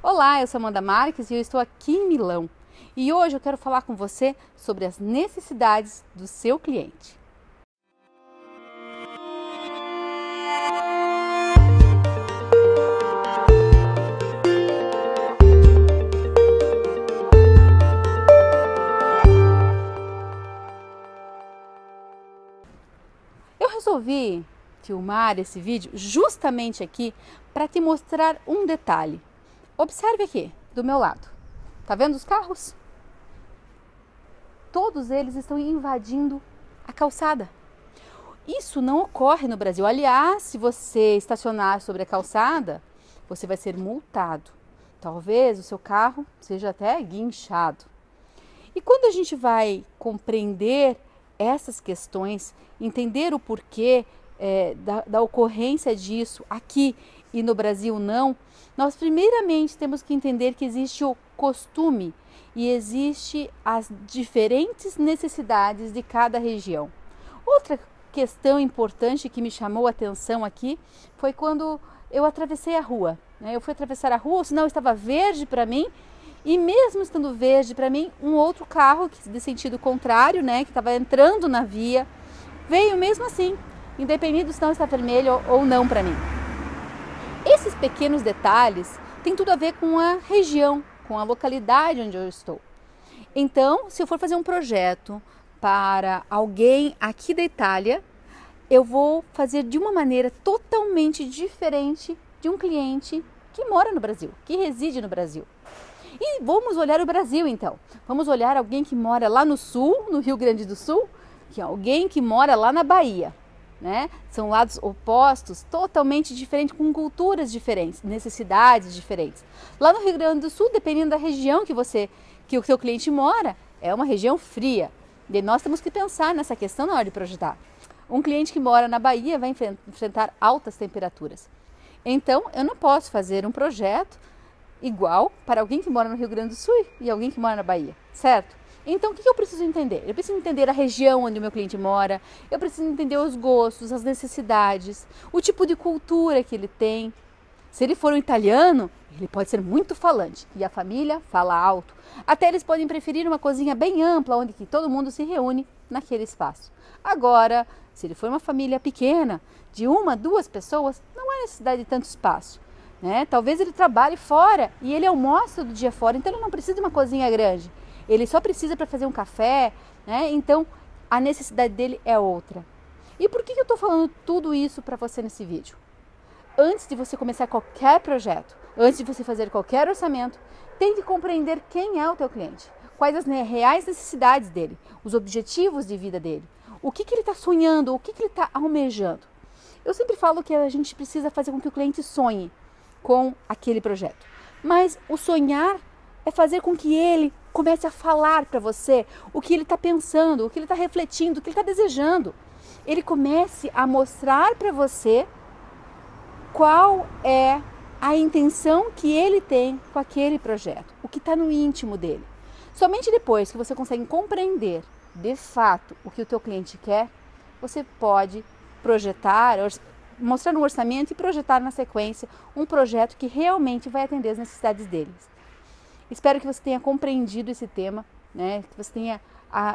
Olá, eu sou Amanda Marques e eu estou aqui em Milão. E hoje eu quero falar com você sobre as necessidades do seu cliente. Eu resolvi filmar esse vídeo justamente aqui para te mostrar um detalhe. Observe aqui, do meu lado. Tá vendo os carros? Todos eles estão invadindo a calçada. Isso não ocorre no Brasil. Aliás, se você estacionar sobre a calçada, você vai ser multado. Talvez o seu carro seja até guinchado. E quando a gente vai compreender essas questões, entender o porquê é, da, da ocorrência disso aqui e no Brasil não, nós primeiramente temos que entender que existe o costume e existe as diferentes necessidades de cada região. Outra questão importante que me chamou a atenção aqui foi quando eu atravessei a rua. Né? Eu fui atravessar a rua, o sinal estava verde para mim e mesmo estando verde para mim, um outro carro de sentido contrário, né, que estava entrando na via, veio mesmo assim independente do sinal estar vermelho ou não para mim. Esses pequenos detalhes têm tudo a ver com a região, com a localidade onde eu estou. Então, se eu for fazer um projeto para alguém aqui da Itália, eu vou fazer de uma maneira totalmente diferente de um cliente que mora no Brasil, que reside no Brasil. E vamos olhar o Brasil então. Vamos olhar alguém que mora lá no sul, no Rio Grande do Sul, que é alguém que mora lá na Bahia né? São lados opostos, totalmente diferentes, com culturas diferentes, necessidades diferentes. Lá no Rio Grande do Sul, dependendo da região que você, que o seu cliente mora, é uma região fria. E nós temos que pensar nessa questão na hora de projetar. Um cliente que mora na Bahia vai enfrentar altas temperaturas. Então, eu não posso fazer um projeto igual para alguém que mora no Rio Grande do Sul e alguém que mora na Bahia, certo? Então, o que eu preciso entender? Eu preciso entender a região onde o meu cliente mora, eu preciso entender os gostos, as necessidades, o tipo de cultura que ele tem. Se ele for um italiano, ele pode ser muito falante e a família fala alto. Até eles podem preferir uma cozinha bem ampla, onde que todo mundo se reúne naquele espaço. Agora, se ele for uma família pequena, de uma, duas pessoas, não há necessidade de tanto espaço. Né? Talvez ele trabalhe fora e ele almoça do dia fora, então ele não precisa de uma cozinha grande ele só precisa para fazer um café, né? Então a necessidade dele é outra. E por que eu estou falando tudo isso para você nesse vídeo? Antes de você começar qualquer projeto, antes de você fazer qualquer orçamento, tente compreender quem é o teu cliente, quais as reais necessidades dele, os objetivos de vida dele, o que, que ele está sonhando, o que, que ele está almejando. Eu sempre falo que a gente precisa fazer com que o cliente sonhe com aquele projeto. Mas o sonhar é fazer com que ele comece a falar para você o que ele está pensando, o que ele está refletindo, o que ele está desejando. Ele comece a mostrar para você qual é a intenção que ele tem com aquele projeto, o que está no íntimo dele. Somente depois que você consegue compreender de fato o que o teu cliente quer, você pode projetar, mostrar no orçamento e projetar na sequência um projeto que realmente vai atender as necessidades deles. Espero que você tenha compreendido esse tema, né? que, você tenha,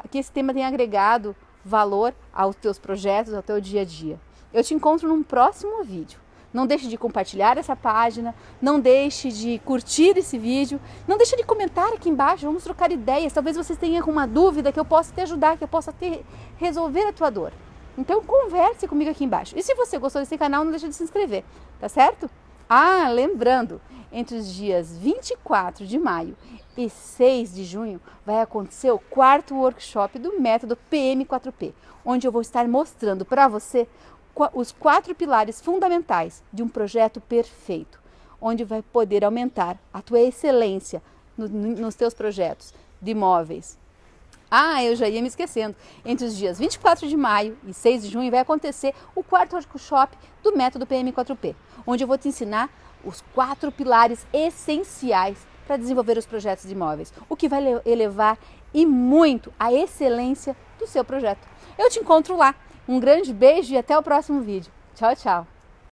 que esse tema tenha agregado valor aos teus projetos, ao teu dia a dia. Eu te encontro num próximo vídeo. Não deixe de compartilhar essa página, não deixe de curtir esse vídeo, não deixe de comentar aqui embaixo, vamos trocar ideias. Talvez você tenha alguma dúvida que eu possa te ajudar, que eu possa te resolver a tua dor. Então converse comigo aqui embaixo. E se você gostou desse canal, não deixe de se inscrever, tá certo? Ah, lembrando, entre os dias 24 de maio e 6 de junho vai acontecer o quarto workshop do método PM4P, onde eu vou estar mostrando para você os quatro pilares fundamentais de um projeto perfeito, onde vai poder aumentar a tua excelência no, nos teus projetos de imóveis. Ah, eu já ia me esquecendo. Entre os dias 24 de maio e 6 de junho vai acontecer o quarto workshop do método PM4P, onde eu vou te ensinar os quatro pilares essenciais para desenvolver os projetos de imóveis, o que vai elevar e muito a excelência do seu projeto. Eu te encontro lá. Um grande beijo e até o próximo vídeo. Tchau, tchau.